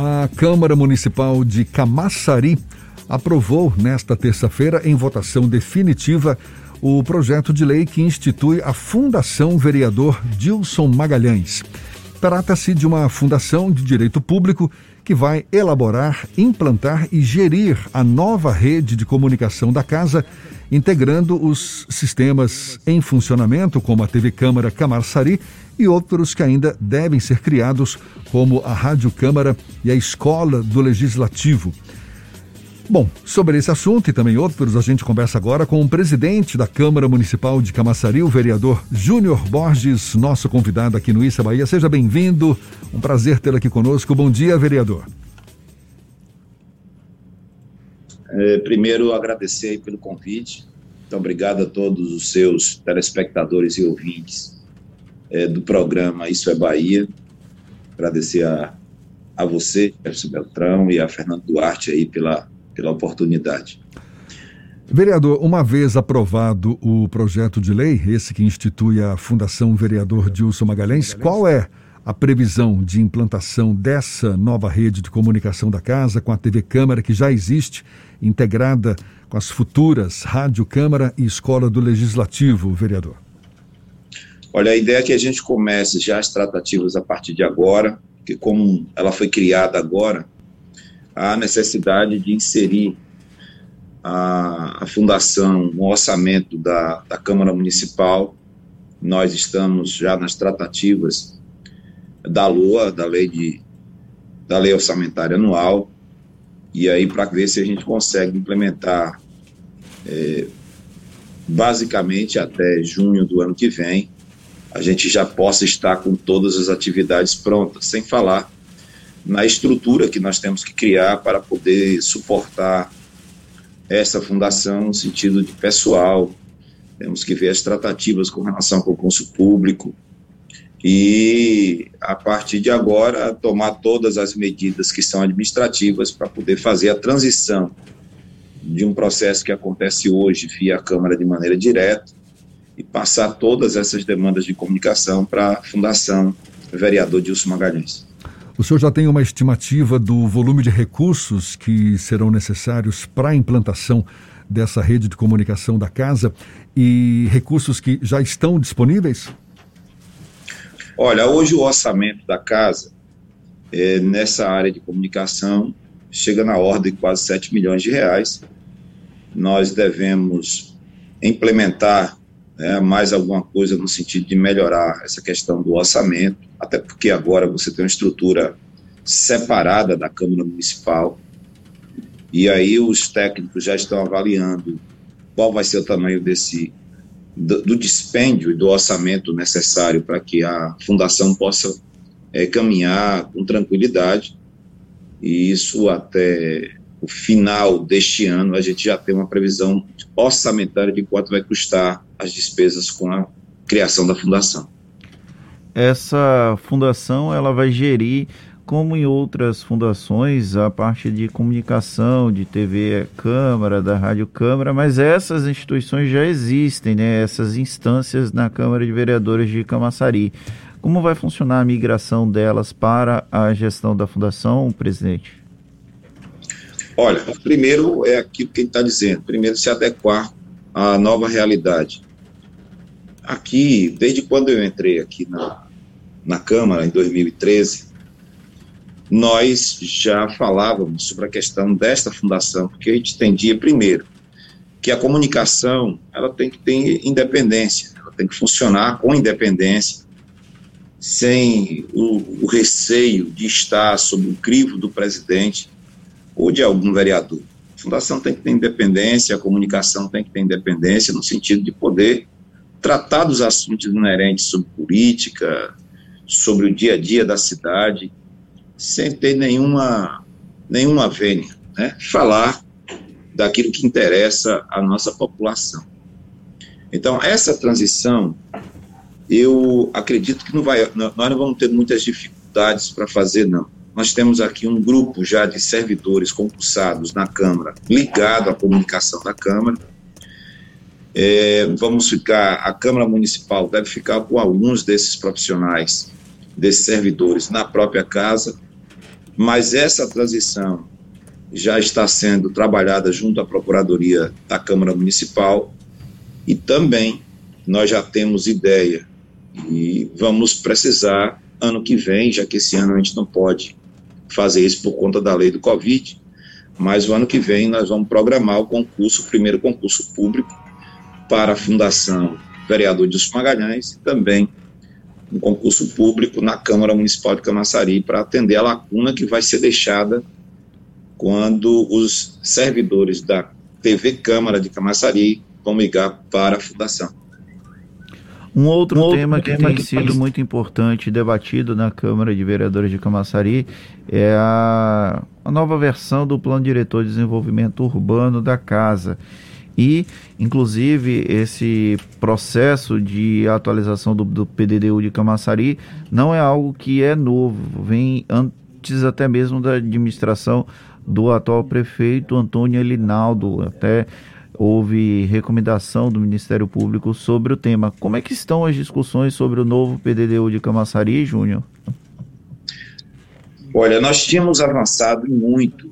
A Câmara Municipal de Camaçari aprovou nesta terça-feira, em votação definitiva, o projeto de lei que institui a Fundação Vereador Dilson Magalhães. Trata-se de uma fundação de direito público que vai elaborar, implantar e gerir a nova rede de comunicação da casa, integrando os sistemas em funcionamento, como a TV Câmara Camaçari, e outros que ainda devem ser criados, como a Rádio Câmara e a Escola do Legislativo. Bom, sobre esse assunto e também outros, a gente conversa agora com o presidente da Câmara Municipal de Camaçari, o vereador Júnior Borges, nosso convidado aqui no Issa Bahia. Seja bem-vindo, um prazer tê-lo aqui conosco. Bom dia, vereador. É, primeiro, agradecer pelo convite. Muito obrigado a todos os seus telespectadores e ouvintes é, do programa Isso é Bahia. Agradecer a, a você, Jefferson Beltrão, e a Fernando Duarte aí pela pela oportunidade. Vereador, uma vez aprovado o projeto de lei, esse que institui a Fundação Vereador Dilson Magalhães, qual é a previsão de implantação dessa nova rede de comunicação da casa com a TV Câmara que já existe, integrada com as futuras Rádio Câmara e Escola do Legislativo, vereador? Olha, a ideia é que a gente comece já as tratativas a partir de agora, que como ela foi criada agora, a necessidade de inserir a, a fundação no orçamento da, da Câmara Municipal. Nós estamos já nas tratativas da LOA, da lei, de, da lei orçamentária anual, e aí para ver se a gente consegue implementar é, basicamente até junho do ano que vem, a gente já possa estar com todas as atividades prontas, sem falar na estrutura que nós temos que criar para poder suportar essa fundação no sentido de pessoal. Temos que ver as tratativas com relação ao concurso público e, a partir de agora, tomar todas as medidas que são administrativas para poder fazer a transição de um processo que acontece hoje via a Câmara de maneira direta e passar todas essas demandas de comunicação para a Fundação Vereador Dilson Magalhães. O senhor já tem uma estimativa do volume de recursos que serão necessários para a implantação dessa rede de comunicação da casa e recursos que já estão disponíveis? Olha, hoje o orçamento da casa é, nessa área de comunicação chega na ordem de quase 7 milhões de reais. Nós devemos implementar né, mais alguma coisa no sentido de melhorar essa questão do orçamento, até porque agora você tem uma estrutura separada da Câmara Municipal, e aí os técnicos já estão avaliando qual vai ser o tamanho desse do, do dispêndio e do orçamento necessário para que a fundação possa é, caminhar com tranquilidade, e isso até o final deste ano a gente já tem uma previsão orçamentária de quanto vai custar as despesas com a criação da fundação. Essa fundação ela vai gerir como em outras fundações, a parte de comunicação, de TV Câmara, da Rádio Câmara, mas essas instituições já existem, né? essas instâncias na Câmara de Vereadores de Camaçari. Como vai funcionar a migração delas para a gestão da fundação, presidente? Olha, primeiro é aquilo que ele está dizendo, primeiro se adequar à nova realidade aqui, desde quando eu entrei aqui na, na Câmara, em 2013, nós já falávamos sobre a questão desta fundação, porque a gente entendia, primeiro, que a comunicação ela tem que ter independência, ela tem que funcionar com independência, sem o, o receio de estar sob o crivo do presidente ou de algum vereador. A fundação tem que ter independência, a comunicação tem que ter independência, no sentido de poder tratar dos assuntos inerentes sobre política, sobre o dia a dia da cidade, sem ter nenhuma, nenhuma vênia, né? falar daquilo que interessa à nossa população. Então, essa transição, eu acredito que não vai, nós não vamos ter muitas dificuldades para fazer, não. Nós temos aqui um grupo já de servidores concursados na Câmara, ligado à comunicação da Câmara, é, vamos ficar, a Câmara Municipal deve ficar com alguns desses profissionais, desses servidores, na própria casa, mas essa transição já está sendo trabalhada junto à Procuradoria da Câmara Municipal e também nós já temos ideia e vamos precisar ano que vem, já que esse ano a gente não pode fazer isso por conta da lei do Covid, mas o ano que vem nós vamos programar o concurso, o primeiro concurso público para a Fundação Vereador de Magalhães e também um concurso público na Câmara Municipal de Camaçari para atender a lacuna que vai ser deixada quando os servidores da TV Câmara de Camaçari vão ligar para a Fundação. Um outro, um outro tema que tema tem que sido muito importante debatido na Câmara de Vereadores de Camaçari é a, a nova versão do Plano Diretor de Desenvolvimento Urbano da Casa. E, inclusive, esse processo de atualização do, do PDDU de Camaçari não é algo que é novo, vem antes até mesmo da administração do atual prefeito Antônio Elinaldo. Até houve recomendação do Ministério Público sobre o tema. Como é que estão as discussões sobre o novo PDDU de Camaçari, Júnior? Olha, nós tínhamos avançado muito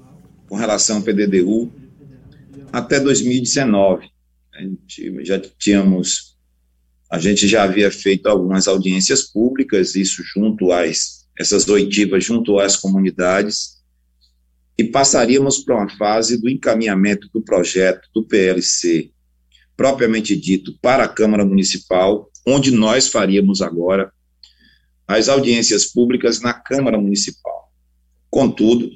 com relação ao PDDU até 2019. A gente já tínhamos, a gente já havia feito algumas audiências públicas, isso junto às, essas oitivas junto às comunidades, e passaríamos para uma fase do encaminhamento do projeto do PLC, propriamente dito, para a Câmara Municipal, onde nós faríamos agora as audiências públicas na Câmara Municipal. Contudo,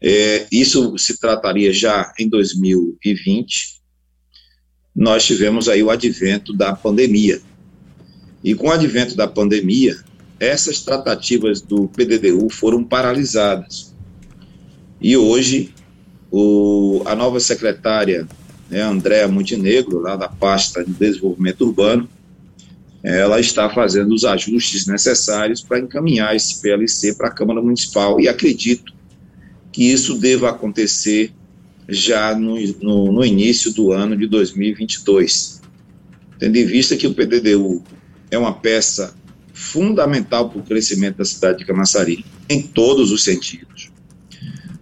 é, isso se trataria já em 2020. Nós tivemos aí o advento da pandemia. E com o advento da pandemia, essas tratativas do PDDU foram paralisadas. E hoje, o, a nova secretária, né, Andréa Montenegro, lá da pasta de desenvolvimento urbano, ela está fazendo os ajustes necessários para encaminhar esse PLC para a Câmara Municipal. E acredito que isso deva acontecer já no, no, no início do ano de 2022, tendo em vista que o PDDU é uma peça fundamental para o crescimento da cidade de Camaçari, em todos os sentidos.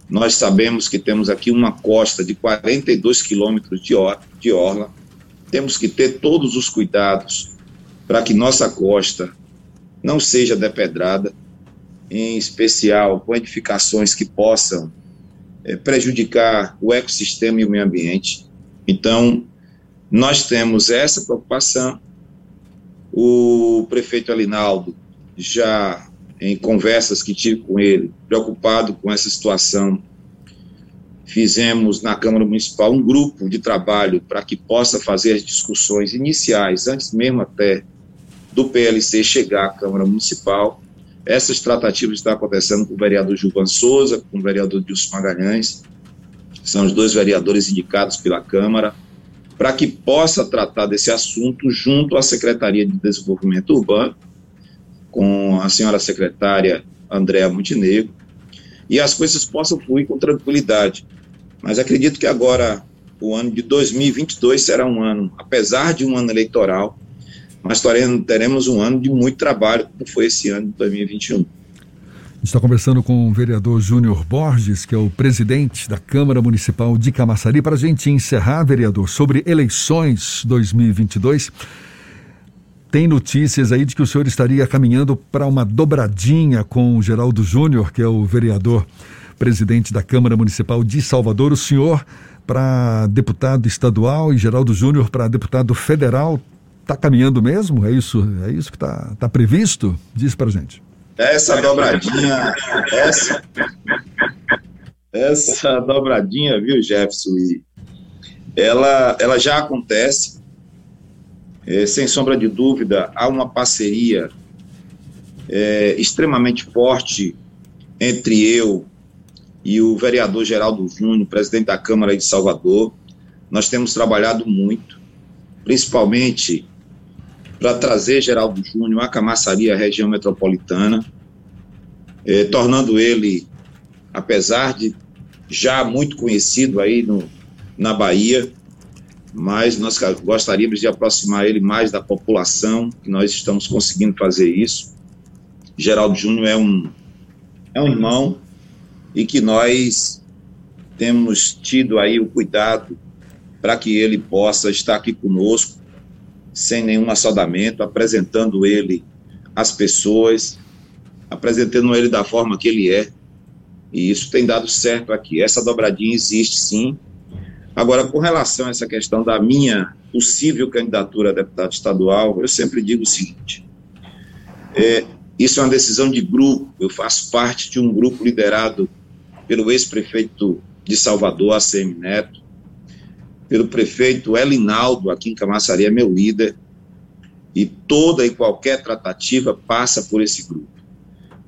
Nós sabemos que temos aqui uma costa de 42 quilômetros de, or de orla, temos que ter todos os cuidados para que nossa costa não seja depedrada, em especial com edificações que possam é, prejudicar o ecossistema e o meio ambiente. Então, nós temos essa preocupação. O prefeito Alinaldo, já em conversas que tive com ele, preocupado com essa situação, fizemos na Câmara Municipal um grupo de trabalho para que possa fazer as discussões iniciais, antes mesmo até do PLC chegar à Câmara Municipal, essas tratativas estão acontecendo com o vereador Gilvan Souza, com o vereador Dilson Magalhães, são os dois vereadores indicados pela Câmara, para que possa tratar desse assunto junto à Secretaria de Desenvolvimento Urbano, com a senhora secretária Andréa Montenegro, e as coisas possam fluir com tranquilidade. Mas acredito que agora, o ano de 2022 será um ano, apesar de um ano eleitoral, mas teremos um ano de muito trabalho, como foi esse ano de 2021. A gente está conversando com o vereador Júnior Borges, que é o presidente da Câmara Municipal de Camaçari. Para a gente encerrar, vereador, sobre eleições 2022, tem notícias aí de que o senhor estaria caminhando para uma dobradinha com o Geraldo Júnior, que é o vereador presidente da Câmara Municipal de Salvador. O senhor para deputado estadual e Geraldo Júnior para deputado federal Está caminhando mesmo? É isso, é isso que está tá previsto? Diz para gente. Essa dobradinha, essa, essa dobradinha, viu, Jefferson? Ela, ela já acontece, é, sem sombra de dúvida, há uma parceria é, extremamente forte entre eu e o vereador Geraldo Júnior, presidente da Câmara de Salvador. Nós temos trabalhado muito, principalmente para trazer Geraldo Júnior a Camaçaria, região metropolitana, eh, tornando ele, apesar de já muito conhecido aí no, na Bahia, mas nós gostaríamos de aproximar ele mais da população, que nós estamos conseguindo fazer isso. Geraldo Júnior é um, é um irmão e que nós temos tido aí o cuidado para que ele possa estar aqui conosco sem nenhum assodamento, apresentando ele às pessoas, apresentando ele da forma que ele é. E isso tem dado certo aqui. Essa dobradinha existe sim. Agora, com relação a essa questão da minha possível candidatura a deputado estadual, eu sempre digo o seguinte: é, isso é uma decisão de grupo. Eu faço parte de um grupo liderado pelo ex-prefeito de Salvador, ACM Neto, pelo prefeito Elinaldo, aqui em Camaçari, é meu líder, e toda e qualquer tratativa passa por esse grupo.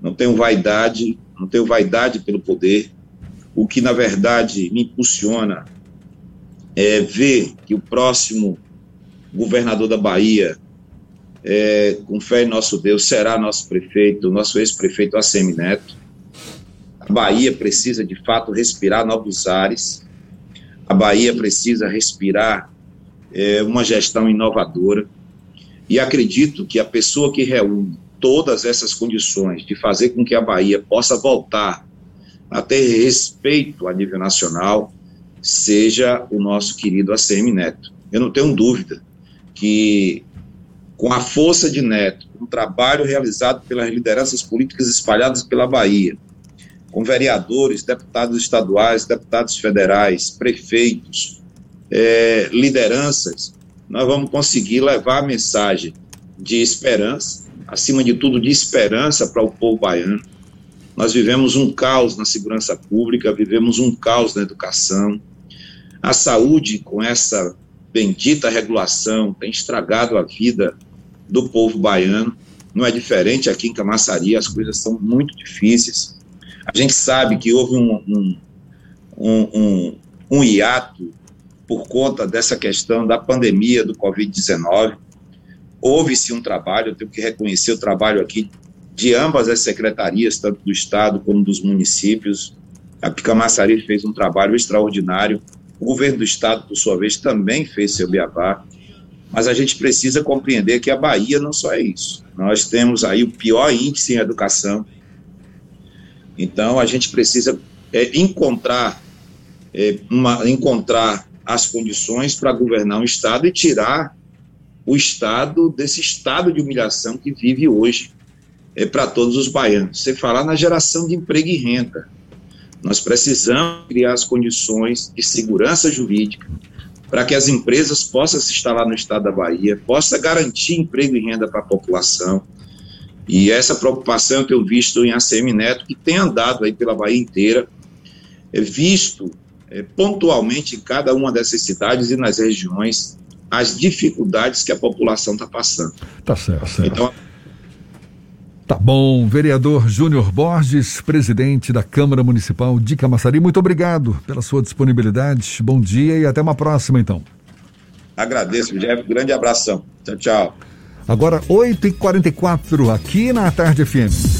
Não tenho vaidade, não tenho vaidade pelo poder. O que, na verdade, me impulsiona é ver que o próximo governador da Bahia, é, com fé em nosso Deus, será nosso prefeito, nosso ex-prefeito ACM Neto. A Bahia precisa, de fato, respirar novos ares a Bahia precisa respirar é, uma gestão inovadora. E acredito que a pessoa que reúne todas essas condições de fazer com que a Bahia possa voltar a ter respeito a nível nacional seja o nosso querido ACM Neto. Eu não tenho dúvida que, com a força de Neto, um trabalho realizado pelas lideranças políticas espalhadas pela Bahia, com vereadores, deputados estaduais, deputados federais, prefeitos, é, lideranças, nós vamos conseguir levar a mensagem de esperança, acima de tudo, de esperança para o povo baiano. Nós vivemos um caos na segurança pública, vivemos um caos na educação. A saúde, com essa bendita regulação, tem estragado a vida do povo baiano. Não é diferente aqui em Camaçari, as coisas são muito difíceis. A gente sabe que houve um, um, um, um hiato por conta dessa questão da pandemia do Covid-19. Houve-se um trabalho, eu tenho que reconhecer o trabalho aqui de ambas as secretarias, tanto do Estado como dos municípios. A Picamaçari fez um trabalho extraordinário. O governo do Estado, por sua vez, também fez seu beabá. Mas a gente precisa compreender que a Bahia não só é isso. Nós temos aí o pior índice em educação, então, a gente precisa é, encontrar, é, uma, encontrar as condições para governar um Estado e tirar o Estado desse estado de humilhação que vive hoje é, para todos os baianos. Você falar na geração de emprego e renda. Nós precisamos criar as condições de segurança jurídica para que as empresas possam se instalar no estado da Bahia, possa garantir emprego e renda para a população, e essa preocupação eu tenho visto em ACM Neto, que tem andado aí pela Bahia inteira, é visto é, pontualmente em cada uma dessas cidades e nas regiões as dificuldades que a população está passando. Tá certo, certo. Então, Tá bom, vereador Júnior Borges, presidente da Câmara Municipal de Camaçari, muito obrigado pela sua disponibilidade. Bom dia e até uma próxima, então. Agradeço, Jeff. Grande abração. Tchau, tchau. Agora 8h44 aqui na Tarde FM.